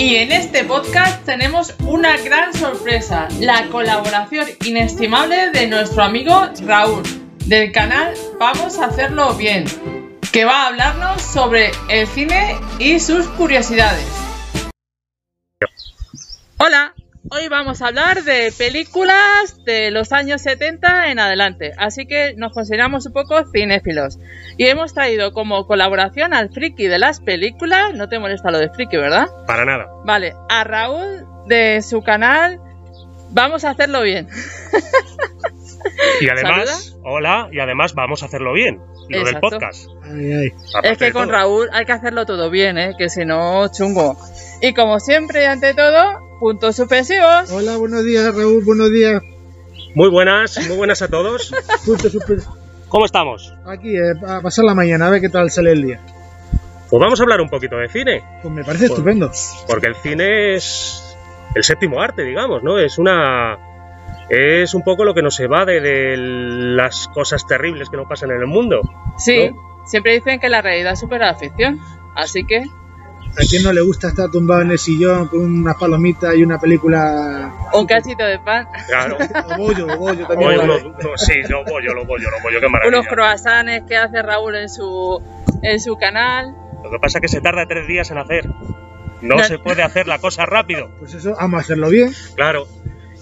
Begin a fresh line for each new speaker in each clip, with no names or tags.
Y en este podcast tenemos una gran sorpresa, la colaboración inestimable de nuestro amigo Raúl, del canal Vamos a hacerlo bien, que va a hablarnos sobre el cine y sus curiosidades. Hola, hoy vamos a hablar de películas de los años 70 en adelante, así que nos consideramos un poco cinéfilos. Y hemos traído como colaboración al friki de las películas, no te molesta lo de friki, ¿verdad?
Para nada.
Vale, a Raúl de su canal Vamos a hacerlo bien.
Y además,
Saluda.
hola, y además vamos a hacerlo bien. Lo del podcast.
Ay, ay.
Aparte
Es que con
todo.
Raúl hay que hacerlo todo bien, ¿eh? que si no, chungo. Y como siempre, y ante todo, puntos suspensivos.
Hola, buenos días, Raúl. Buenos días.
Muy buenas, muy buenas a todos. ¿Cómo estamos?
Aquí, eh, a pasar la mañana, a ver qué tal sale el día.
Pues vamos a hablar un poquito de cine,
Pues me parece
Pues-
estupendo.
porque el cine es el séptimo arte, digamos, ¿no? Es una es un poco lo que nos evade de las cosas terribles que nos pasan en el mundo.
Sí, siempre dicen que la realidad supera la ficción. Así que,
¿A quién no le gusta estar tumbado en el sillón con unas palomitas y una película?
un cachito de pan,
Claro.
O bollo, o bollo también. Vale.
uno- uno- sí, lo bollo, lo bollo, lo bollo, qué maravilla.
unos croissants que hace Raúl en su, en su canal.
Lo que pasa es que se tarda tres días en hacer. No,
No.
se puede hacer la cosa rápido.
Pues eso, vamos a hacerlo bien.
Claro.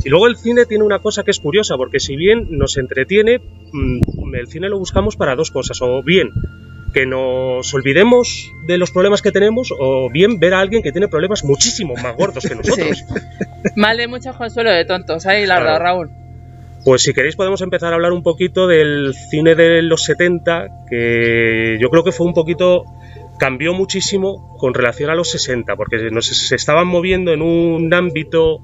Y luego el cine tiene una cosa que es curiosa, porque si bien nos entretiene, mm, el cine lo buscamos para dos cosas. O bien que nos olvidemos de los problemas que tenemos, o bien ver a alguien que tiene problemas muchísimo más gordos que nosotros.
Mal de mucho consuelo de tontos, ahí la verdad. Raúl.
Pues si queréis podemos empezar a hablar un poquito del cine de los 70, que yo creo que fue un poquito cambió muchísimo con relación a los 60, porque nos se estaban moviendo en un ámbito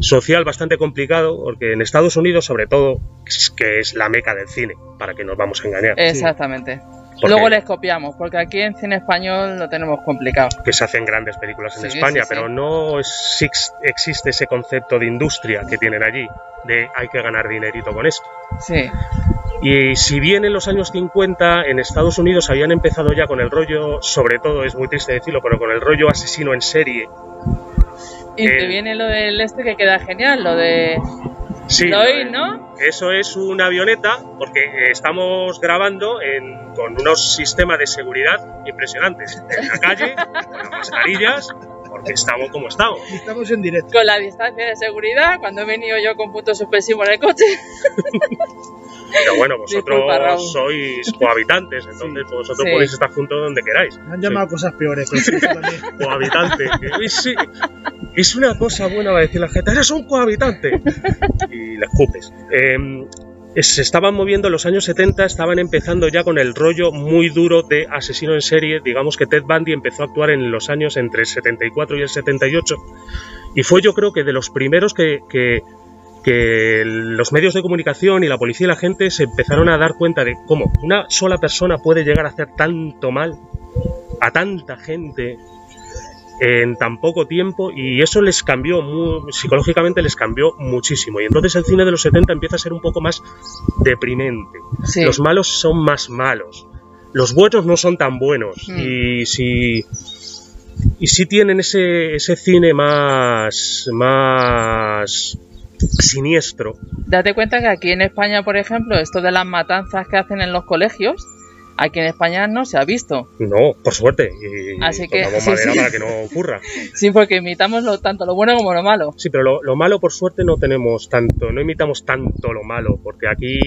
social bastante complicado, porque en Estados Unidos sobre todo, es que es la meca del cine, para que nos vamos a engañar,
Exactamente.
Porque-
Luego les copiamos, porque aquí en cine español lo tenemos complicado.
que se hacen grandes películas en
Sí,
España,
sí, sí.
pero no es- existe ese concepto de industria que tienen allí, de hay que ganar dinerito con esto.
Sí,
Y si bien en los años 50 en Estados Unidos habían empezado ya con el rollo, sobre todo, es muy triste decirlo, pero con el rollo asesino en serie.
y te
Eh,
viene lo del este que queda genial, lo de
Sí,
¿no?
Eso es una avioneta, porque eh, estamos grabando en- con unos sistemas de seguridad impresionantes. En la calle, con las mascarillas, porque estamos como estamos.
Estamos en directo.
Con la distancia de seguridad, cuando he venido yo con punto suspensivo en el coche.
Pero bueno, vosotros
Disculpa,
sois cohabitantes, entonces vosotros
Sí.
podéis estar juntos donde queráis.
Me han llamado cosas peores, pero sí,
cohabitante. Es, es una cosa buena va a decir la gente, eres un cohabitante. Y le escupes. Eh, es- se estaban moviendo en los años 70, estaban empezando ya con el rollo muy duro de asesino en serie. Digamos que Ted Bundy empezó a actuar en los años entre el 74 y el 78. Y fue yo creo que de los primeros que, que los medios de comunicación y la policía y la gente se empezaron a dar cuenta de cómo una sola persona puede llegar a hacer tanto mal a tanta gente en tan poco tiempo y eso les cambió mu- psicológicamente les cambió muchísimo. Y entonces el cine de los 70 empieza a ser un poco más deprimente.
Sí.
los malos son más malos. Los buenos no son tan buenos.
Mm.
y si y si tienen ese, ese cine más más siniestro.
Date cuenta que aquí en España, por ejemplo, esto de las matanzas que hacen en los colegios, aquí en España no se ha visto.
no por suerte y
Así que- sí,
madera
sí.
para que no ocurra
Sí, porque imitamos lo, tanto lo bueno como lo malo.
Sí, pero lo, lo malo por suerte no tenemos tanto, no imitamos tanto lo malo, porque aquí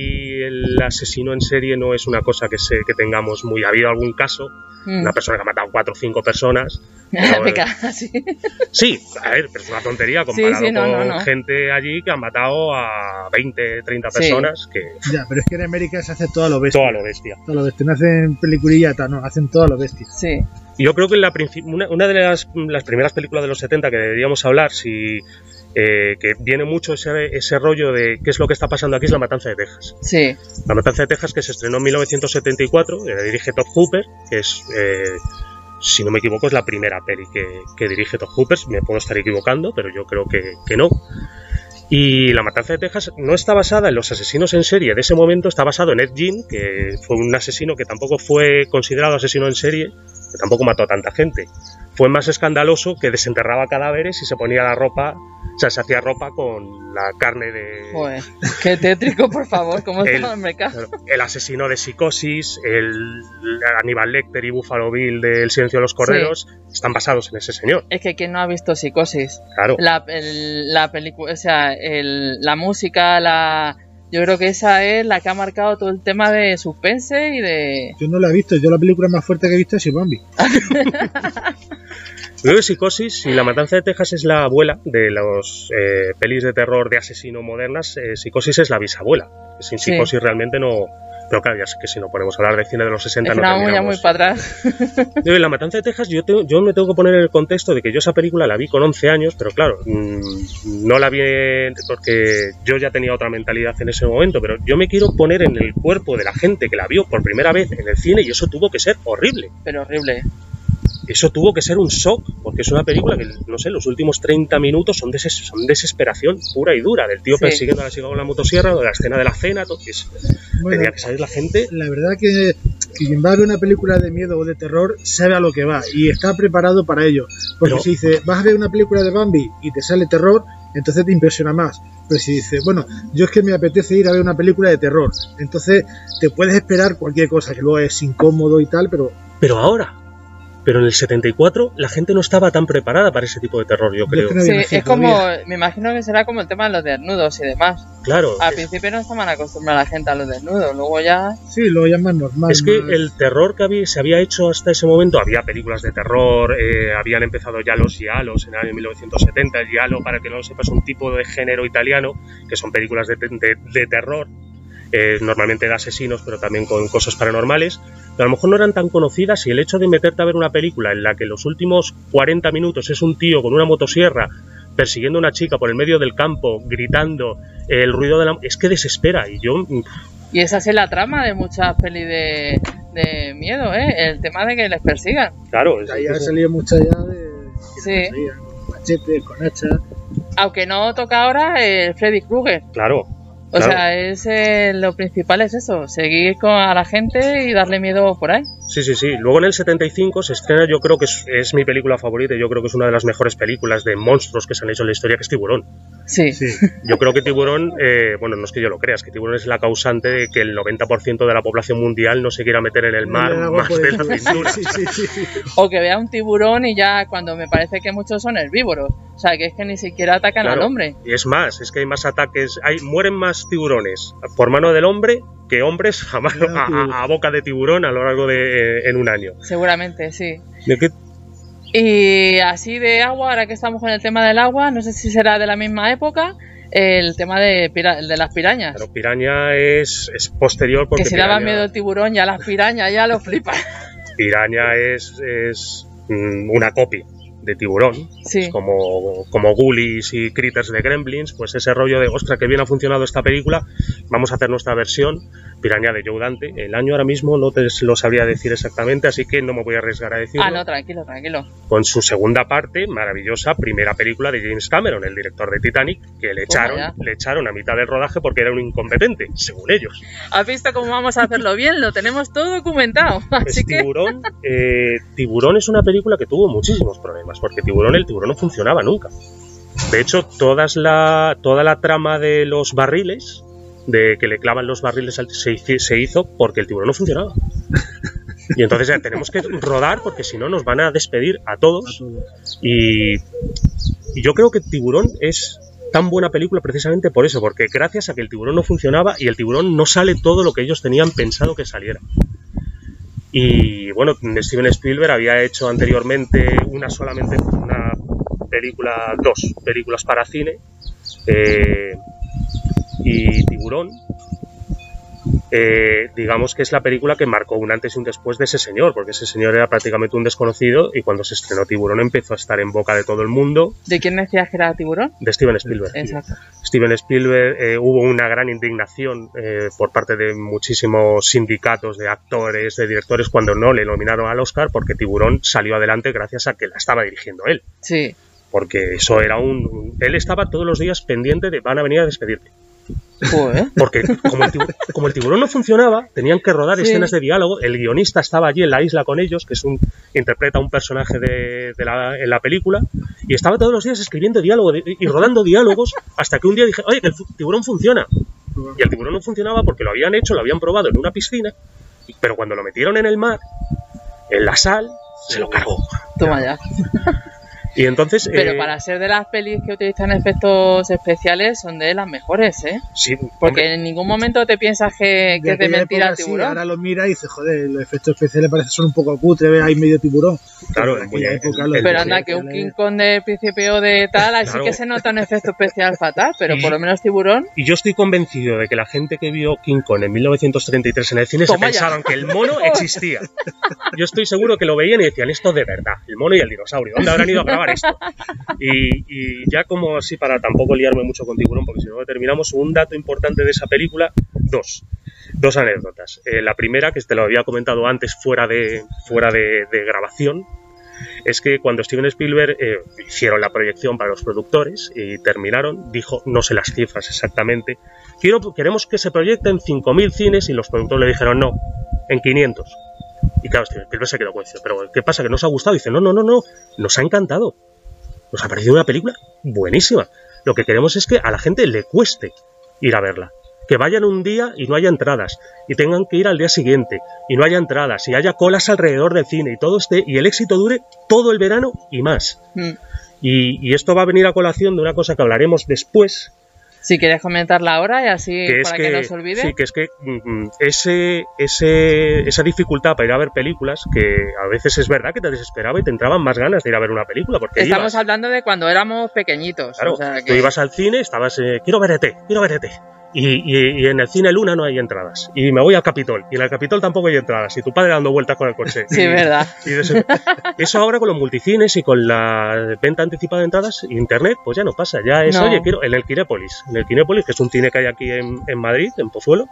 el asesino en serie no es una cosa que, se, que tengamos muy. Ha habido alún caso,
Mm.
una persona que ha matado cuatro o cinco personas, Pero,
Me cago así.
Sí, a ver, pero es una tontería comparado
sí, no,
con
no, no.
gente allí que han matado a 20, 30
Sí.
personas que
Ya, pero es que en América se hace todo a lo bestia.
todo a lo bestia.
Todo a lo bestia. No hacen peliculilla, tal, no, hacen todo lo bestia.
Sí.
Yo creo que la una, una de las, las primeras películas de los 70 que deberíamos hablar, si eh, que viene mucho ese, ese rollo de qué es lo que está pasando aquí, es La Matanza de Texas.
Sí.
La Matanza de Texas que se estrenó en 1974, eh, dirige Todd Hooper, que es, eh, si no me equivoco, es la primera peli que, que dirige Todd Hooper. Me puedo estar equivocando, pero yo creo que, que no. Y La Matanza de Texas no está basada en los asesinos en serie de ese momento, está basado en Ed Gein, que fue un asesino que tampoco fue considerado asesino en serie, que tampoco mató a tanta gente. Fue más escandaloso que desenterraba cadáveres y se ponía la ropa, o sea, se hacía ropa con la carne de,
Joder. Qué tétrico, por favor. ¿Cómo
El-
está el mercado?
el asesino de Psicosis, el Aníbal Lecter y Buffalo Bill de El silencio de los corderos, están basados en ese señor.
Es que quien no ha visto Psicosis.
Claro.
La, el- la película, o sea, el- la música, la. Yo creo que esa es la que ha marcado todo el tema de suspense y de.
Yo no la he visto, yo la película más fuerte que he visto es Bambi.
Que Psicosis y La Matanza de Texas es la abuela de los eh, pelis de terror de asesino modernas. eh, Psicosis es la bisabuela. Sin
Sí.
Psicosis realmente no. Pero claro, ya sé que si no podemos hablar de cine de los 60
Es
no
que vamos ya muy para atrás.
La Matanza de Texas, yo, yo me tengo que poner en el contexto de que yo esa película la vi con 11 años, pero claro, mm, no la vi porque yo ya tenía otra mentalidad en ese momento, pero yo me quiero poner en el cuerpo de la gente que la vio por primera vez en el cine y eso tuvo que ser horrible.
Pero horrible.
Eso tuvo que ser un shock, porque es una película que, no sé, los últimos 30 minutos son, deses- son desesperación pura y dura, del tío
Sí.
persiguiendo a la chica con la motosierra, de la escena de la cena, todo, que es-
Bueno,
tenía que salir la gente
la verdad que, quien va a ver una película de miedo o de terror sabe a lo que va y está preparado para ello. Porque
Pero-
si dice, vas a ver una película de Bambi y te sale terror, entonces te impresiona más. Pero si dice, bueno, yo es que me apetece ir a ver una película de terror, entonces te puedes esperar cualquier cosa, que luego es incómodo y tal, pero
Pero ahora, pero en el 74 la gente no estaba tan preparada para ese tipo de terror, yo
Yo
creo.
es que no
Sí, es como. Me imagino que será como el tema de los desnudos y demás.
Claro,
Al principio no estaban acostumbrada la gente a los desnudos, luego ya.
Sí, lo llaman normal.
es que el terror que había, se había hecho hasta ese momento, había películas de terror, eh, habían empezado ya los giallos en el año 1970. El giallo, para que no lo sepas, es un tipo de género italiano, que son películas de, de- de terror, eh, normalmente de asesinos, pero también con cosas paranormales, que a lo mejor no eran tan conocidas y el hecho de meterte a ver una película en la que los últimos 40 minutos es un tío con una motosierra persiguiendo a una chica por el medio del campo, gritando, el ruido de la... es que desespera y yo
Y esa es la trama de muchas pelis de, de miedo, ¿eh? El tema de que les persigan.
Claro, es-
Ahí ha salido mucha ya de...
Sí.
Con machetes, con hachas.
Aunque no toca ahora el Freddy Krueger.
claro.
O
Claro.
sea, es eh, lo principal es eso, seguir con a la gente y darle miedo por ahí.
Sí, sí, sí. Luego en el 75 se estrena, yo creo que es, es mi película favorita y yo creo que es una de las mejores películas de monstruos que se han hecho en la historia, que es Tiburón.
Sí.
Sí.
Yo creo que Tiburón, eh, bueno, no es que yo lo crea, es que Tiburón es la causante de que el 90% de la población mundial no se quiera meter en el mar más
por
de la cintura.
Sí, sí.
O que vea un tiburón y ya cuando me parece que muchos son herbívoros. O sea, que es que ni siquiera atacan
Claro.
al hombre.
Y es más, es que hay más ataques, hay, mueren más tiburones por mano del hombre que hombres a, mano- a- boca de tiburón a lo largo de en un año.
Seguramente, sí.
¿De qué?
Y así de agua, ahora que estamos con el tema del agua, no sé si será de la misma época, el tema de, pira- de las pirañas.
Claro, piraña es, es posterior porque
que si daba
Piraña-
miedo el tiburón, ya las pirañas ya lo flipan.
Piraña es, es mm, una copia de tiburón.
Sí.
Es como, como Ghoulies y Critters de Gremlins, pues ese rollo de, ostra, que bien ha funcionado esta película, vamos a hacer nuestra versión, Piraña de Joe Dante. El año ahora mismo no te lo sabría decir exactamente, así que no me voy a arriesgar a decirlo.
Ah, no, tranquilo, tranquilo.
Con su segunda parte, maravillosa, primera película de James Cameron, el director de Titanic, que le echaron, le echaron a mitad del rodaje porque era un incompetente, según ellos.
¿Has visto cómo vamos a hacerlo bien? Lo tenemos todo documentado.
Pues
que.
Tiburón, eh, Tiburón es una película que tuvo muchísimos problemas, porque Tiburón, el tiburón no funcionaba nunca. De hecho, todas la, toda la trama de los barriles, de que le clavan los barriles, al- se, hizo porque el tiburón no funcionaba. Y entonces ya tenemos que rodar porque si no nos van a despedir a todos.
todos.
Y, y yo creo que Tiburón es tan buena película precisamente por eso, porque gracias a que el tiburón no funcionaba y el tiburón no sale todo lo que ellos tenían pensado que saliera. Y bueno, Steven Spielberg había hecho anteriormente una solamente una película, dos películas para cine eh, y Tiburón, eh, digamos que es la película que marcó un antes y un después de ese señor, porque ese señor era prácticamente un desconocido y cuando se estrenó Tiburón empezó a estar en boca de todo el mundo.
¿De quién decías que era Tiburón?
De Steven Spielberg.
Exacto.
Steven Spielberg eh, hubo una gran indignación eh, por parte de muchísimos sindicatos de actores, de directores, cuando no le nominaron al Oscar, porque Tiburón salió adelante gracias a que la estaba dirigiendo él.
Sí.
Porque eso era un... Él estaba todos los días pendiente de van a venir a despedirte.
Joder.
Porque como el, tiburón, como el tiburón no funcionaba, tenían que rodar
Sí.
escenas de diálogo. El guionista estaba allí en la isla con ellos, que es un interpreta un personaje de, de la, en la película, y estaba todos los días escribiendo diálogo de- y rodando diálogos hasta que un día dije, oye, que el tiburón funciona. Y el tiburón no funcionaba porque lo habían hecho, lo habían probado en una piscina, pero cuando lo metieron en el mar, en la sal, se lo cargó.
Toma ya.
Y entonces...
Pero
eh,
para ser de las pelis que utilizan efectos especiales son de las mejores, ¿eh?
sí,
Porque
hombre,
en ningún momento te piensas que, que es de
aquella
mentira el
época, sí,
tiburón.
ahora lo mira y dice, joder, los efectos especiales parecen son un poco cutre, ve ahí medio tiburón.
claro,
en aquella
el-
época
el-
lo-
el-
Pero anda, que un. King Kong de principio de tal, así
Claro.
que se nota un efecto especial fatal, pero
Y-
por lo menos tiburón.
Y yo estoy convencido de que la gente que vio King Kong en 1933 en el cine
Toma
se
ya.
pensaban que el mono existía. Yo estoy seguro que lo veían y decían, esto es de verdad, el mono y el dinosaurio, ¿dónde habrán ido a grabar esto? Y, ya como así, para tampoco liarme mucho con tiburón, porque si no terminamos, un dato importante de esa película, dos. Dos anécdotas. Eh, la primera, que te lo había comentado antes fuera de, fuera de, de grabación, es que cuando Steven Spielberg eh, hicieron la proyección para los productores y terminaron, dijo, no sé las cifras exactamente, Quiero, queremos que se proyecte en 5.000 cines y los productores le dijeron no, en 500. Y claro, Steven Spielberg se quedó con eso. Pero ¿qué pasa? ¿Que nos ha gustado? dice, no, no, no, no, nos ha encantado. Nos ha parecido una película buenísima. Lo que queremos es que a la gente le cueste ir a verla. Que vayan un día y no haya entradas. Y tengan que ir al día siguiente y no haya entradas. Y haya colas alrededor del cine y todo este. Y el éxito dure todo el verano y más.
Mm.
Y, y esto va a venir a colación de una cosa que hablaremos después,
Si quieres comentarla ahora y así
que
para
que,
que, no se olvide.
sí, que es que mm, ese, ese, esa dificultad para ir a ver películas, que a veces es verdad que te desesperaba y te entraban más ganas de ir a ver una película, porque
Estamos
ibas,
hablando de cuando éramos pequeñitos.
claro,
o sea
tú
que-
ibas al cine, estabas, eh, quiero ver ET, quiero ver ET. Y, y- y en el cine Luna no hay entradas. Y me voy al Capitol. Y en el Capitol tampoco hay entradas. Y tu padre dando vueltas con el coche.
Sí,
Y-
verdad.
ese- eso ahora con los multicines y con la venta anticipada de entradas, internet, pues ya no pasa. Ya es,
No.
oye, quiero en el Kinépolis. En el Kinépolis, que es un cine que hay aquí en, en Madrid, en Pozuelo,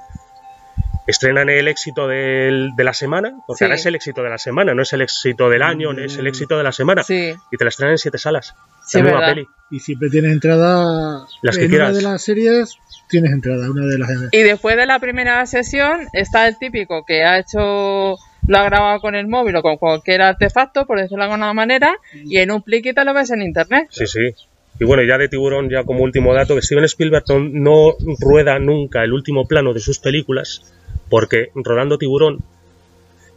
estrenan el éxito del- de la semana, porque
Sí.
ahora es el éxito de la semana, no es el éxito del año, es el éxito de la semana.
Sí,
Y te la estrenan en siete salas.
sí,
la misma
verdad.
peli.
Y siempre tienes entrada.
Las que
en
quieras.
una de las series tienes entrada, una de las.
Y después de la primera sesión está el típico que ha hecho, lo ha grabado con el móvil o con cualquier artefacto, por decirlo de alguna manera, y en un pliquito lo ves en internet.
Sí, sí. Y bueno, ya de Tiburón, ya como último dato, que Steven Spielberg no- no rueda nunca el último plano de sus películas, porque rodando Tiburón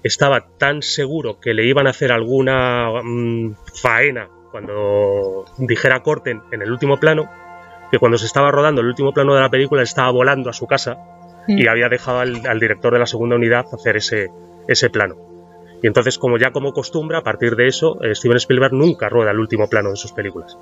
estaba tan seguro que le iban a hacer alguna mm, faena cuando dijera corten en el último plano, que cuando se estaba rodando el último plano de la película estaba volando a su casa y había dejado al, al director de la segunda unidad hacer ese, ese plano. Y entonces, como ya como costumbre, a partir de eso, eh, Steven Spielberg nunca rueda el último plano de sus películas.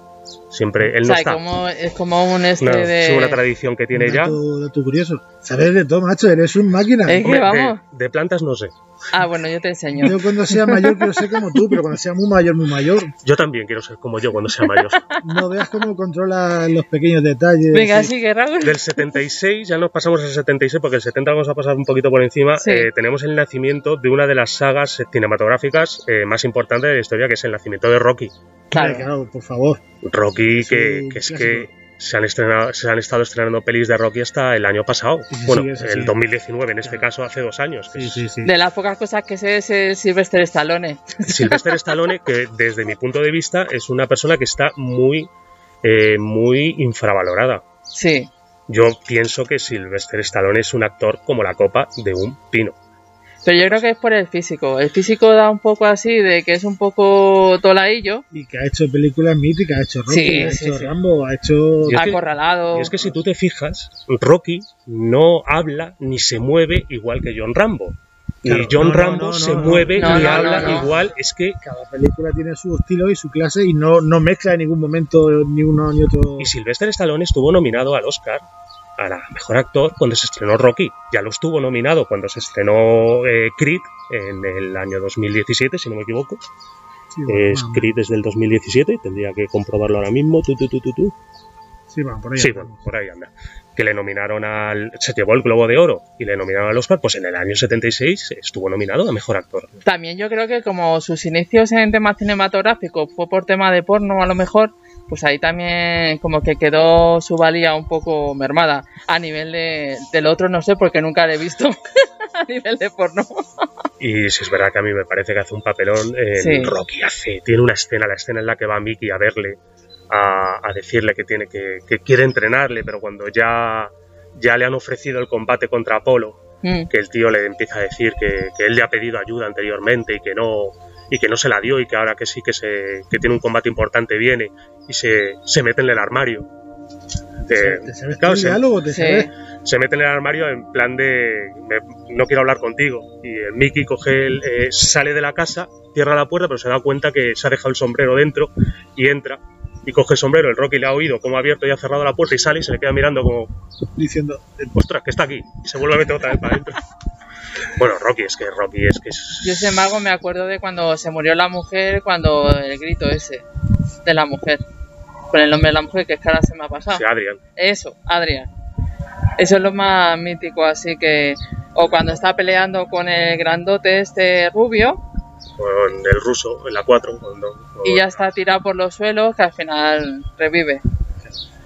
Siempre él
o
no
sea,
está.
como, es como un este de...
es una tradición que tiene ya.
dato, dato curioso. Sabes de todo, macho, eres un máquina.
Es que
Hombre, de-
vamos.
de, plantas no sé.
Ah, bueno, yo te enseño.
Yo cuando sea mayor quiero ser como tú, pero cuando sea muy mayor, muy mayor,
Yo también quiero ser como yo cuando sea mayor.
no veas cómo controla los pequeños detalles.
Venga,
Sí.
sigue, Raúl.
Del 76, ya nos pasamos al 76 porque el 70 vamos a pasar un poquito por encima.
Sí.
eh, tenemos el nacimiento de una de las sagas cinematográficas eh, más importantes de la historia, que es el nacimiento de Rocky.
Claro,
Claro.
por favor.
Rocky,
Sí,
que, que es
clásico.
que se han, estrenado, se han estado estrenando pelis de Rocky hasta el año pasado.
Sí,
bueno,
sí,
el
sí.
2019, en este
Claro.
caso hace dos años. que
Sí,
es
sí, sí.
De las pocas cosas que sé es el Sylvester Stallone.
Sylvester Stallone, que desde mi punto de vista es una persona que está muy, eh, muy infravalorada.
Sí.
Yo pienso que Sylvester Stallone es un actor como la copa de un pino.
Pero yo creo que es por el físico. El físico da un poco así de que es un poco toladillo,
Y que ha hecho películas míticas, ha hecho Rocky,
Sí,
ha
sí,
hecho
sí.
Rambo, ha hecho.
Y es que-
acorralado.
Y es que si tú te fijas, Rocky no habla ni se mueve igual que John Rambo. ni John
no,
Rambo
no,
se
no,
mueve
no,
habla
no, no.
igual. Es que
Cada película tiene su estilo y su clase y no, no mezcla en ningún momento ni uno ni otro.
Y Sylvester Stallone estuvo nominado al Oscar a la mejor actor cuando se estrenó Rocky. Ya lo estuvo nominado cuando se estrenó eh, Creed en el año 2017, si no me equivoco.
Sí, bueno,
Es
vamos.
Creed desde el 2017, tendría que comprobarlo ahora mismo. Tu, tu.
Sí, vamos, por ahí.
Sí,
andamos.
bueno, por ahí anda. Que le nominaron al. Se llevó el Globo de Oro y le nominaron al Oscar, pues en el año 76 estuvo nominado a mejor actor.
También yo creo que como sus inicios en temas cinematográficos fue por tema de porno a lo mejor, pues ahí también como que quedó su valía un poco mermada. A nivel de, del otro no sé porque nunca le he visto a nivel de porno.
Y si es verdad que a mí me parece que hace un papelón. En
Sí.
Rocky hace. Tiene una escena, la escena en la que va Mickey a verle, a, a decirle que tiene que, que quiere entrenarle, pero cuando ya, ya le han ofrecido el combate contra Apolo,
Mm.
que el tío le empieza a decir que, que él le ha pedido ayuda anteriormente y que no y que no se la dio y que ahora que sí que se que tiene un combate importante viene y se, se mete en el armario Eh,
¿Te sabes
claro, se,
diálogo? ¿Te sabes?
se mete en el armario en plan de me- no quiero hablar contigo y el Mickey coge el, eh, sale de la casa cierra la puerta pero se da cuenta que se ha dejado el sombrero dentro y entra y coge el sombrero el Rocky le ha oído cómo ha abierto y ha cerrado la puerta y sale y se le queda mirando como
Diciendo,
ostras que está aquí y se vuelve a meter otra vez para adentro bueno Rocky es que Rocky es que es
Yo sin embargo me acuerdo de cuando se murió la mujer, cuando el grito ese de la mujer. Con el nombre de la mujer, que es que ahora se me ha pasado.
Sí, Adrian
Eso, Adrián. Eso es lo más mítico, así que... O cuando está peleando con el grandote este rubio
con el ruso en la 4 cuando,
y ya está tirado por los suelos, que al final revive.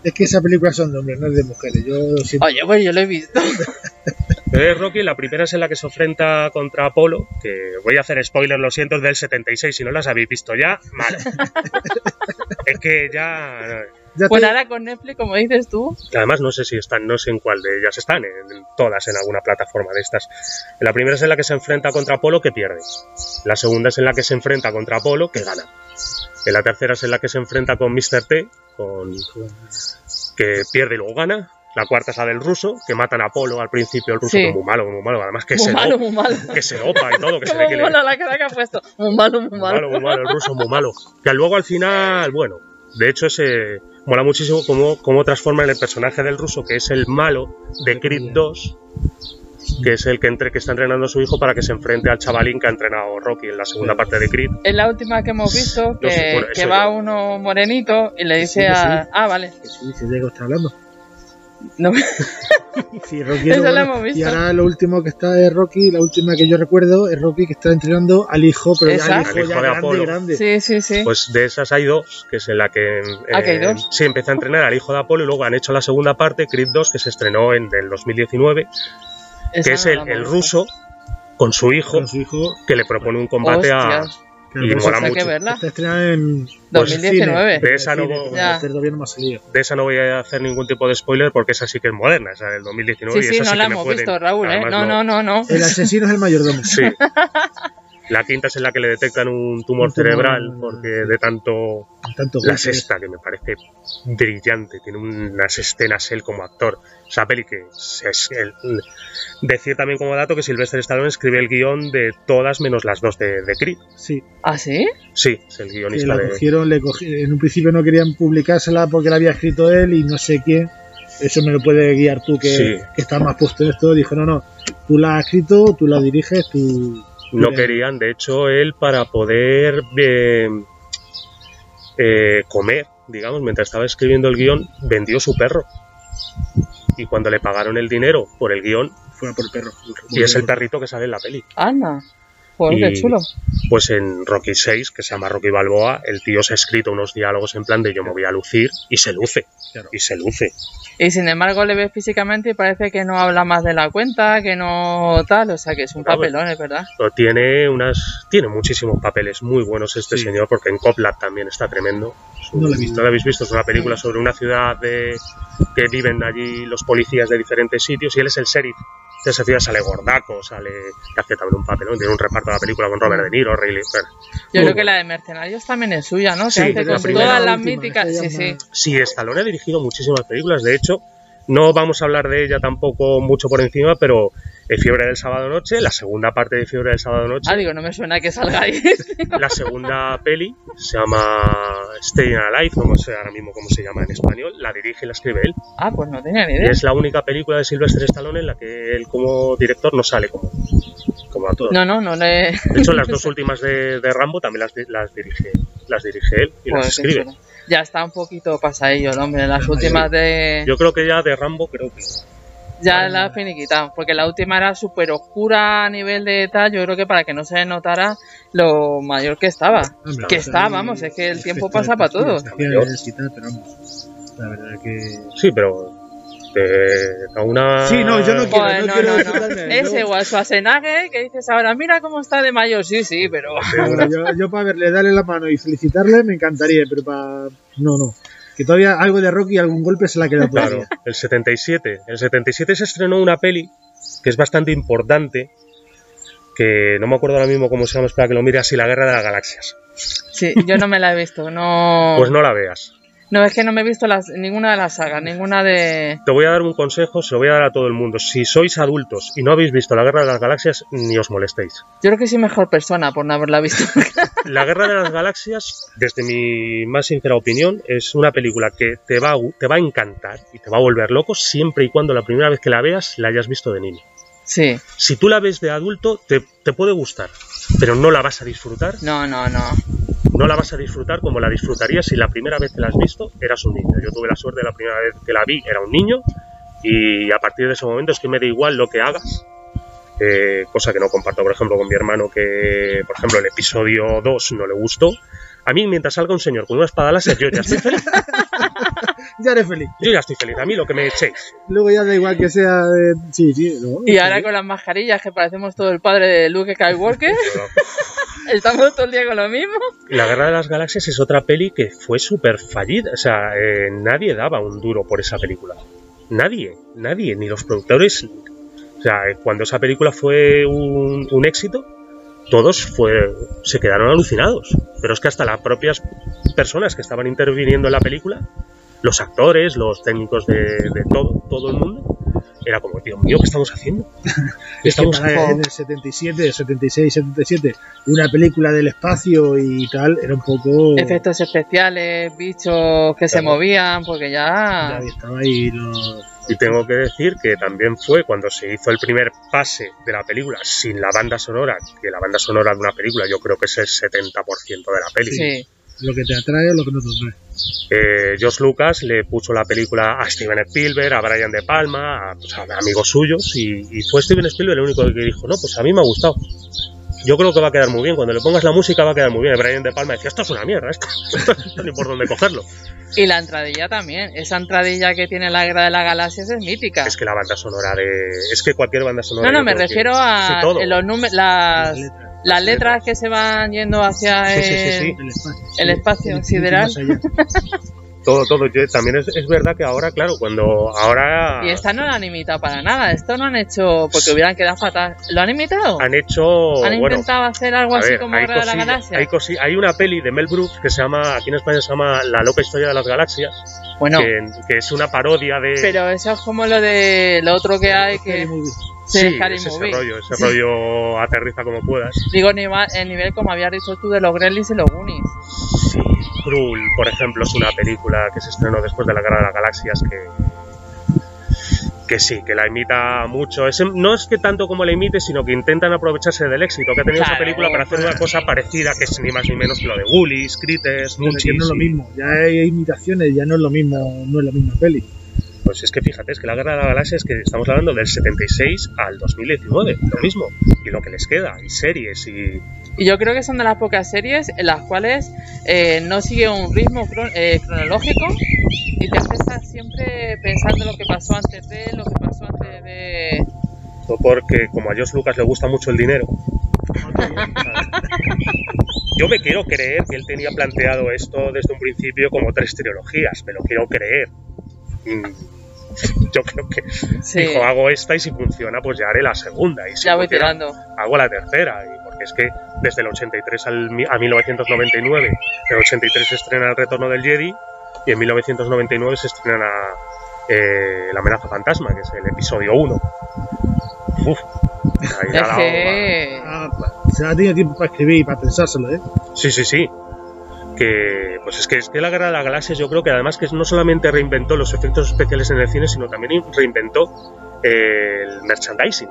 es que esas películas son de hombres, no es de mujeres. Yo lo siento.
Oye, pues yo lo he visto.
Pero es Rocky, la primera es en la que se enfrenta contra Apolo, que voy a hacer spoiler, lo siento, es del 76, si no las habéis visto ya, mal. es que ya...
Ya
Pues
te-
ahora con Netflix, como dices tú,
Además, no sé si están, no sé en cuál de ellas están, en, en todas, en alguna plataforma de estas. La primera es en la que se enfrenta contra Apolo, que pierde. La segunda es en la que se enfrenta contra Apolo, que gana. En la tercera es en la que se enfrenta con Mr. T, con, que pierde y luego gana. La cuarta es la del ruso, que matan a Apolo al principio, el ruso
Sí.
que muy malo, muy malo, además que
muy
se
malo, muy malo.
que se dopa y todo, que se ve que le,
mola la cara que ha puesto. Muy malo, muy
muy
malo.
malo, muy malo, el ruso muy malo. Que luego al final, bueno, de hecho ese mola muchísimo cómo, cómo transforman el personaje del ruso, que es el malo de Creed 2, que es el que, entre, que está entrenando a su hijo para que se enfrente al chavalín que ha entrenado Rocky en la segunda parte de Creed.
Es la última que hemos visto, que,
No sé, bueno,
que va uno morenito y le dice
Sí,
a...
sí.
Ah, vale.
Que sí, que Diego está hablando.
No,
Sí, Rocky
Eso
es
lo hemos visto.
Y ahora lo último que está es Rocky, la última que yo recuerdo es Rocky que está entrenando al hijo, pero ya al hijo,
Al hijo
ya
de
grande,
Apolo.
grande.
sí, sí, sí.
Pues de esas hay dos, que es en la que...
Ah, que hay dos.
Sí, empieza a entrenar al hijo de Apolo y luego han hecho la segunda parte, Creed 2, que se estrenó en el 2019,
Esa
que es el, el ruso con su hijo,
Con su hijo.
que le propone un combate a...
Claro,
Y
pero
mola
hay que
mucho.
verla.
Está estrenada en
2019.
cine,
De esa no-
ha salido.
De esa no voy a hacer ningún tipo de spoiler porque esa sí que es moderna, esa del 2019.
Sí,
y
sí,
esa
no
sí
la
que
hemos
pueden-
visto, Raúl, ¿eh?
además
No, no, no, no.
El asesino es el mayordomo.
Sí. La quinta es en la que le detectan un tumor
Un tumor,
cerebral porque de tanto...
Tanto
La sexta, que me parece brillante, tiene unas escenas él como actor. Esa peli que es, es el- Decir también como dato que Sylvester Stallone escribe el guion de todas menos las dos de, de Creed.
Sí,
¿Ah, sí?
Sí, es el
que
guionista
la
de...
cogieron, le cogi- en un principio no querían publicársela porque la había escrito él y no sé quién. Eso me lo puede guiar tú, que,
Sí.
que estás más puesto en esto. Dijo, no, no, tú la has escrito, tú la diriges, tú...
No querían, de hecho, él para poder eh, eh, comer, digamos, mientras estaba escribiendo el guion, vendió su perro. Y cuando le pagaron el dinero por el guion,
Fue por el perro.
y es el perrito que sale en la peli.
Anda. Joder, qué
Y-
chulo.
Pues en Rocky 6, que se llama Rocky Balboa, el tío se ha escrito unos diálogos en plan de yo me voy a lucir y se luce.
Claro.
Y se luce.
Y sin embargo le ves físicamente y parece que no habla más de la cuenta, que no tal, o sea que es un
Claro,
papelón, es verdad.
Pero tiene unas tiene muchísimos papeles muy buenos este
Sí.
señor porque en Copland también está tremendo. Un-
No lo he visto.
¿No lo habéis visto? Es una película sobre una ciudad de, que viven allí los policías de diferentes sitios y él es el sheriff. De esa ciudad sale Gordaco, sale que hace también un papelón, tiene un reparto de la película con Robert De Niro, Ray Liotta.
Yo creo que la de Mercenarios también es suya, ¿no? Que
Sí,
hace con
primera.
todas
La
las míticas. Sí, sí.
Sí, Stallone ha dirigido muchísimas películas. De hecho, no vamos a hablar de ella tampoco mucho por encima, pero eh, Fiebre del Sábado Noche, la segunda parte de Fiebre del Sábado Noche.
Ah, digo, no me suena que salga ahí.
La segunda peli se llama Staying Alive, no sé ahora mismo cómo se llama en español, la dirige y la escribe él.
ah, pues no tenía ni
Y
idea.
es la única película de Sylvester Stallone en la que él como director no sale como, como actor.
No, no, no le.
De hecho, las dos últimas de, de Rambo también las, las dirige las dirige él y las escribe.
Ya está un poquito pasadillo el hombre. Las últimas de.
Yo creo que ya de Rambo creo que
Ya la finiquitado. Porque la última era súper oscura a nivel de tal. Yo creo que para que no se notara lo mayor que estaba.
Hombre,
que está, vamos, es que el tiempo pasa para todo.
especiales y tal, pero vamos, la verdad que...
sí, pero a una
Sí, no, yo no quiero-
Joder, no,
quiero
no, no. Ese
yo-
o a Schwarzenegger que dices ahora, mira cómo está de mayor. Sí, sí, pero.
Ahora, yo, yo para verle, darle la mano y felicitarle me encantaría, pero para... No, no. Que todavía algo de Rocky, algún golpe se la queda por
Claro, el 77. El 77 se estrenó una peli que es bastante importante, que no me acuerdo ahora mismo cómo se llama, espera que lo mire así, La Guerra de las Galaxias.
Sí, yo no me la he visto. No.
Pues no la veas.
No, es que no me he visto las, ninguna de las sagas, ninguna de.
Te voy a dar un consejo, se lo voy a dar a todo el mundo. Si sois adultos y no habéis visto La Guerra de las Galaxias, ni os molestéis.
Yo creo que soy mejor persona por no haberla visto.
La Guerra de las Galaxias, desde mi más sincera opinión, es una película que te va, a gu- te va a encantar y te va a volver loco siempre y cuando la primera vez que la veas la hayas visto de niño.
Sí.
Si tú la ves de adulto, te, te puede gustar, pero no la vas a disfrutar.
No, no, no.
No la vas a disfrutar como la disfrutarías si la primera vez que la has visto eras un niño. Yo tuve la suerte la primera vez que la vi era un niño y a partir de ese momento es que me da igual lo que hagas. eh, cosa que no comparto, por ejemplo, con mi hermano que, por ejemplo, el episodio 2 no le gustó. A mí, mientras salga un señor con una espada láser, yo ya estoy feliz.
Ya eres feliz.
Yo ya estoy feliz. A mí lo que me echéis.
Luego ya da igual que sea de... Sí, sí, ¿no?
Y ahora con las mascarillas que parecemos todo el padre de Luke Skywalker, estamos todo el día con lo mismo.
La Guerra de las Galaxias es otra peli que fue súper fallida. O sea, eh, nadie daba un duro por esa película. Nadie, nadie, ni los productores. O sea, eh, cuando esa película fue un, un éxito, todos fue, se quedaron alucinados. Pero es que hasta las propias personas que estaban interviniendo en la película, los actores, los técnicos de, de todo, todo el mundo, era como, Dios mío, ¿qué estamos haciendo? ¿Qué
Es que
estamos
para en el 77, 76, 77, una película del espacio y tal, era un poco...
Efectos especiales, bichos que se movían, porque
Ya
ya.
estaba ahí los...
Y tengo que decir que también fue cuando se hizo el primer pase de la película sin la banda sonora, que la banda sonora de una película yo creo que es el 70% de la peli.
Sí.
Lo que te atrae o lo que no te atrae.
Eh, Josh Lucas le puso la película a Steven Spielberg, a Brian De Palma, a, pues, a amigos suyos, y, y fue Steven Spielberg el único que dijo, no, pues a mí me ha gustado. Yo creo que va a quedar muy bien, cuando le pongas la música va a quedar muy bien. Brian De Palma decía, esto es una mierda, esto, esto ni por dónde cogerlo.
Y la entradilla también. Esa entradilla que tiene la Guerra de las Galaxias es mítica.
Es que la banda sonora de... Es que cualquier banda sonora...
No, no, me
que-
refiero a
Sí, todo.
en los números, las,
Las letras.
Las letras que se van yendo hacia
Sí, sí, sí,
el-
sí.
El espacio.
El espacio sideral.
Todo, todo. Yo- también es, es verdad que ahora, claro, cuando ahora
Y esta no la han imitado para nada. Esto no han hecho porque hubieran quedado fatal. ¿Lo han imitado?
han hecho,
¿Han
bueno,
intentado hacer algo así
ver,
como
hay,
Guerra de la Galaxia?
hay, cosi- hay una peli de Mel Brooks que se llama, aquí en España se llama La loca historia de las galaxias,
Bueno,
que, que es una parodia de...
pero eso es como lo de lo otro que hay que. Sí,
sí,
Scary
es ese rollo, ese rollo aterriza como puedas.
Digo el nivel como habías dicho tú de los Gremlins y los Goonies.
Sí, Krull, por ejemplo, es una película que se estrenó después de la Guerra de las Galaxias que que sí, que la imita mucho. Es- no es que tanto como la imite, sino que intentan aprovecharse del éxito que ha tenido esa película para hacer una cosa parecida, que es ni más ni menos que lo de Woolies, Critters, Munchies.
no es lo mismo. Ya hay imitaciones, ya no es lo mismo, no es la misma peli.
Pues es que fíjate, es que la Guerra de la Galaxia es que estamos hablando del 76 al 2019, lo mismo. Y lo que les queda, y series, y...
Y yo creo que son de las pocas series en las cuales eh, no sigue un ritmo cron- eh, cronológico y te hace estar siempre pensando lo que pasó antes de, lo que pasó antes de...
o Porque como a Josh Lucas le gusta mucho el dinero, yo me quiero creer que él tenía planteado esto desde un principio como tres trilogías, me lo quiero creer. Yo creo que
Sí,
dijo, hago esta y si funciona, pues ya haré la segunda. Y si
ya voy
funciona,
tirando.
hago la tercera. Y porque es que desde el 83 al, mi- a 1999, en el 83 se estrena El Retorno del Jedi y en 1999 se estrena eh, La amenaza fantasma, que es el episodio 1. uf, ahí.
Ah, se ha tenido tiempo para escribir y para pensárselo, ¿eh?
Sí, sí, sí. Que, pues es que, es que la Guerra de las Galaxias yo creo que además que no solamente reinventó los efectos especiales en el cine, sino también reinventó el merchandising.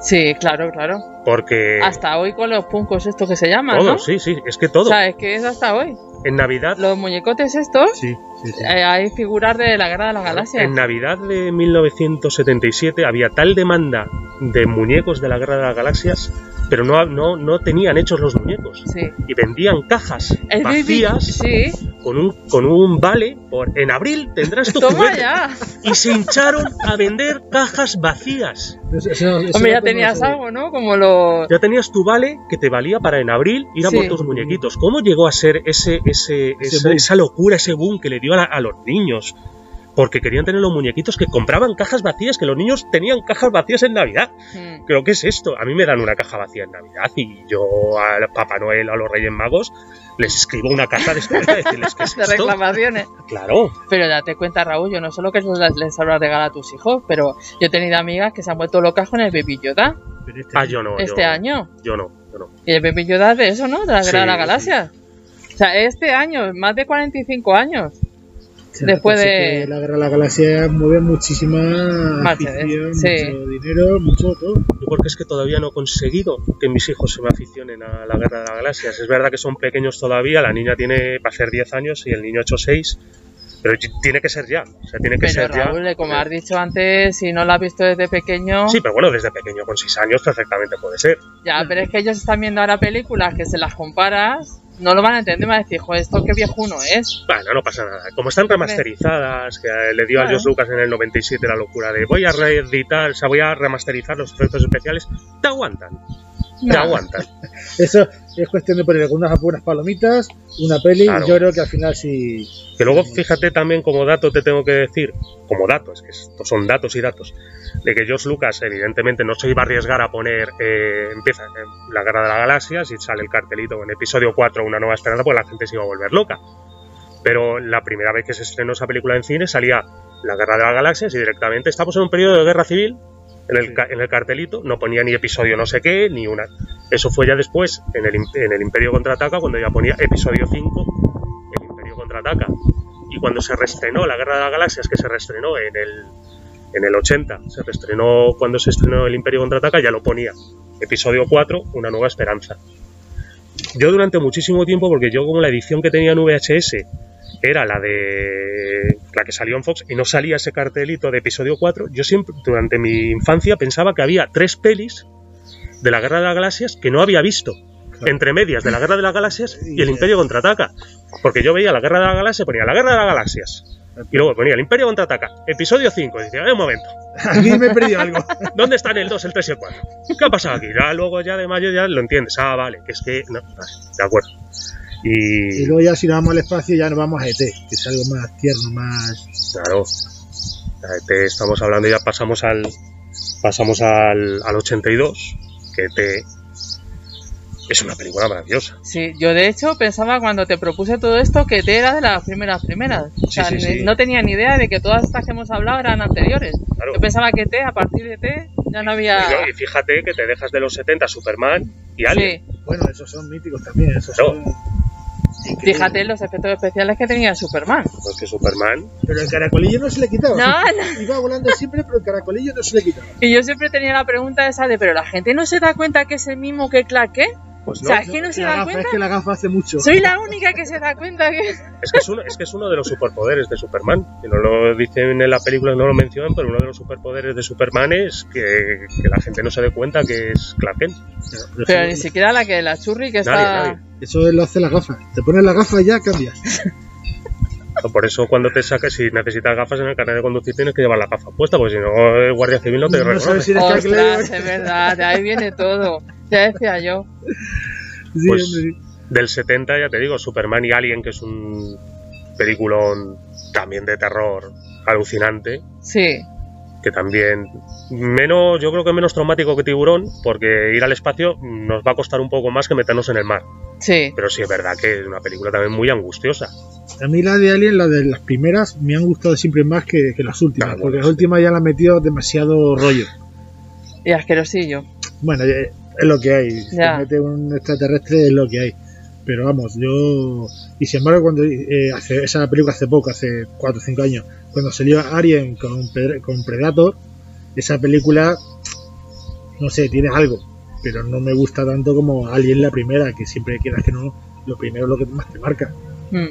Sí, claro, claro.
Porque
Hasta hoy con los puncos estos que se llaman,
todo,
¿no?
sí, sí, es que todo.
O sea, es que es hasta hoy.
En Navidad,
Los muñecotes estos,
Sí, sí, sí.
eh, hay figuras de la Guerra de las Galaxias.
en Navidad de 1977 había tal demanda de muñecos de la Guerra de las Galaxias, pero no, no, no tenían hechos los muñecos.
Sí.
Y vendían cajas
El baby-
vacías
Sí.
con un, con un vale por en abril tendrás tu
Toma ya.
Y se hincharon a vender cajas vacías.
Eso- eso- eso
Hombre, ya tenías
lo
algo, ¿no? Como los.
Ya tenías tu vale que te valía para en abril ir a
Sí.
por tus muñequitos. ¿Cómo llegó a ser ese, ese,
Ese
esa, locura, ese boom que le dio a, la- a los niños? Porque querían tener los muñequitos que compraban cajas vacías, que los niños tenían cajas vacías en Navidad.
Mm.
Creo que es esto. A mí me dan una caja vacía en Navidad y yo a Papá Noel, a los Reyes Magos, les escribo una carta después de decirles que es
De
esto.
reclamaciones.
Claro.
Pero date cuenta, Raúl, yo no solo que les, les habrá regalado a tus hijos, pero yo he tenido amigas que se han vuelto locas con el Baby Yoda
este
Ah, yo no.
este
yo-
año.
Yo no, yo no.
Y el Baby Yoda de eso, ¿no? De la
Sí,
Guerra de la
sí.
Galaxia. Sea, este año, más de 45 años. Después de-
La guerra de la galaxia mueve muchísima afición,
sí.
mucho dinero, mucho todo.
Yo porque es que todavía no he conseguido que mis hijos se me aficionen a la Guerra de las Galaxias. Es verdad que son pequeños todavía, la niña tiene va a ser 10 años y el niño ha hecho 6, pero tiene que ser ya, o sea, tiene que
Pero
ser
Raúl,
ya.
como has dicho antes, si no lo has visto desde pequeño,
Sí, pero bueno, desde pequeño con 6 años perfectamente puede ser.
ya, pero es que ellos están viendo ahora películas que se las comparas, no lo van a entender, van a decir, joder, esto qué viejuno es.
Bueno, no pasa nada. Como están remasterizadas, que le dio a. George Lucas en el 97 la locura de voy a reeditar, o sea, voy a remasterizar los efectos especiales, te aguantan,
No.
aguantan.
Eso es cuestión de poner algunas buenas palomitas, una peli,
Claro.
yo creo que al final sí.
Que luego fíjate también como dato te tengo que decir, como dato, es que estos son datos y datos, de que George Lucas evidentemente no se iba a arriesgar a poner, eh, empieza en la Guerra de las Galaxias y sale el cartelito en episodio 4 Una Nueva Esperanza, pues la gente se iba a volver loca. Pero la primera vez que se estrenó esa película en cine salía la Guerra de las Galaxias y directamente estamos en un periodo de guerra civil. En el, en el cartelito no ponía ni episodio no sé qué, ni una. Eso fue ya después, en el, en el Imperio Contraataca, cuando ya ponía episodio 5, el Imperio Contraataca. Y cuando se reestrenó la Guerra de las Galaxias, que se reestrenó en el, en el 80, se reestrenó cuando se estrenó el Imperio Contraataca, ya lo ponía. Episodio 4, Una Nueva Esperanza. Yo durante muchísimo tiempo, porque yo como la edición que tenía en VHS era la de la que salió en Fox y no salía ese cartelito de episodio 4, yo siempre durante mi infancia pensaba que había tres pelis de la Guerra de las Galaxias que no había visto. Entre medias de la Guerra de las Galaxias y el Imperio contraataca. Porque yo veía la Guerra de las Galaxias, ponía la Guerra de las Galaxias. Y luego ponía el Imperio contraataca. Episodio 5. Y decía, "Eh, un momento.
Aquí me he perdido algo.
¿Dónde están el 2, el 3 y el 4? ¿Qué ha pasado aquí? Ya luego ya de mayo ya lo entiendes. Ah, vale, que es que. No, vale, de acuerdo.
Y
Y.
luego ya si nos vamos al espacio ya nos vamos a ET, que es algo más tierno, más...
Claro. Ya Te estamos hablando, ya pasamos al. Pasamos al, al 82. Que te. Es una película maravillosa.
Sí, yo de hecho pensaba cuando te propuse todo esto que te era de las primeras primeras. O sea,
sí, sí.
no tenía ni idea de que todas estas que hemos hablado eran anteriores.
Claro.
Yo pensaba que T, a partir de T, ya no había...
Y, no, y fíjate que te dejas de los 70 Superman y Alien.
Sí,
Bueno, esos son míticos también, esos
Claro.
son...
fíjate los efectos especiales que tenía Superman.
Porque Superman.
Pero el caracolillo no se le quitaba.
No, no.
Iba volando siempre, pero el caracolillo no se le quitaba.
Y yo siempre tenía la pregunta esa de, pero la gente no se da cuenta que es el mismo que Clark Kent.
Pues
O
no.
sea, es que no se da
gafa,
cuenta.
es que la gafa hace mucho.
Soy la única que se da cuenta que...
Es que es uno, es que es uno de los superpoderes de Superman. Y no lo dicen en la película, no lo mencionan, pero uno de los superpoderes de Superman es que, que la gente no se dé cuenta que es Clark Kent.
Pero
ni siquiera la que la churri que está...
Nadie, nadie.
Eso lo hace la gafa. Te pones la gafa y ya cambias.
Por eso cuando te saques, si necesitas gafas en el carnet de conducir, tienes que llevar la gafa puesta, porque si no, el guardia civil no te
No
reconoce.
sabes si
Ostras, es verdad, de ahí viene todo. Ya decía yo.
Sí,
Pues-
sí.
Del 70, ya te digo, Superman y Alien, que es un peliculón también de terror alucinante.
Sí,
que también menos yo creo que menos traumático que tiburón porque ir al espacio nos va a costar un poco más que meternos en el mar
sí.
pero sí es verdad que es una película también muy angustiosa
A mí la de Alien, la de las primeras, me han gustado siempre más que, que las últimas.
Bueno,
porque las
sí.
últimas ya le han metido demasiado rollo.
Y asquerosillo.
Bueno, es lo que hay. Si mete un extraterrestre es lo que hay. Pero vamos, yo. Y sin embargo, cuando eh, hace esa película hace poco, hace 4 o 5 años, cuando salió Alien con, Predator, esa película, no sé, tiene algo. Pero no me gusta tanto como Alien la primera, que siempre quieras que no, lo primero es lo que más te marca.
Mm.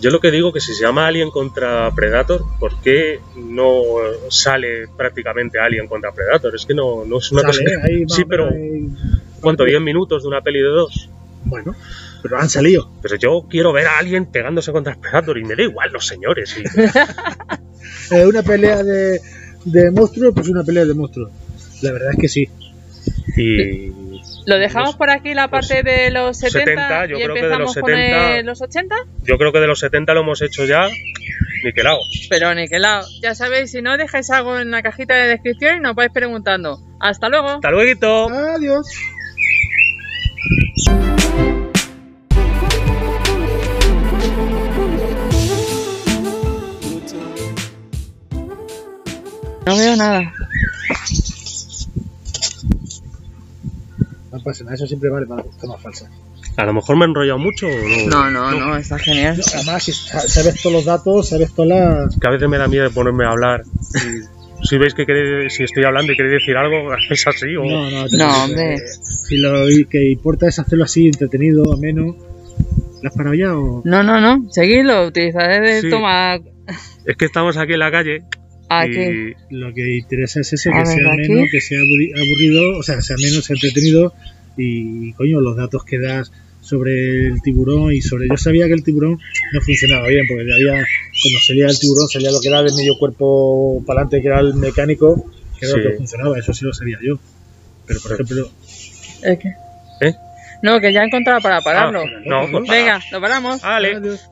Yo lo que digo que si se llama Alien contra Predator, ¿por qué no sale prácticamente Alien contra Predator? Es que no, no es una
Sale,
cosa.
ahí más
Sí, pero ¿cuánto? ¿10 minutos de una peli de dos?
Bueno, pero han salido.
Pero yo quiero ver a Alien pegándose contra Predator y me da igual los señores. y-
Eh, una pelea de, de monstruos, pues una pelea de monstruos. La verdad es que sí.
y
¿Lo dejamos por aquí la parte de los 70,
70, yo
y
creo que de
empezamos
los
con
70.
el- los 80?
yo creo que de los 70 lo hemos hecho ya niquelado.
Pero niquelado. Ya sabéis, si no, dejáis algo en la cajita de descripción y nos vais preguntando. ¡Hasta luego!
Hasta luego.
Adiós.
No veo nada.
No pasa nada, eso siempre vale para tomas falsas.
A lo mejor me he enrollado mucho. o
No, no, no, está genial.
Además, si sa- sabes todos los datos, sabes todas las.
Que a veces me da miedo ponerme a hablar. Si veis que queréis, si estoy hablando y queréis decir algo, es así. O...
No, no,
No, hombre.
Eh, Si lo que importa es hacerlo así, entretenido, ameno. ¿La has parado ya o.?
No, no, no. Seguidlo, utilizaré de
Sí.
toma
Es que estamos aquí en la calle.
Aquí.
Y
Lo que interesa es ese, que
ver,
sea
aquí.
ameno, que sea aburrido, o sea, sea menos entretenido y, coño, los datos que das sobre el tiburón y sobre... Yo sabía que el tiburón no funcionaba bien, porque había, cuando salía el tiburón salía lo que era de medio cuerpo para adelante, que era el mecánico, que era
Sí.
lo que funcionaba, eso sí lo sabía yo. Pero, por
Sí.
ejemplo.
¿Eh?
No, que ya he encontrado para pararlo.
Ah, no, pues
Venga, lo paramos.
Vale.
adiós.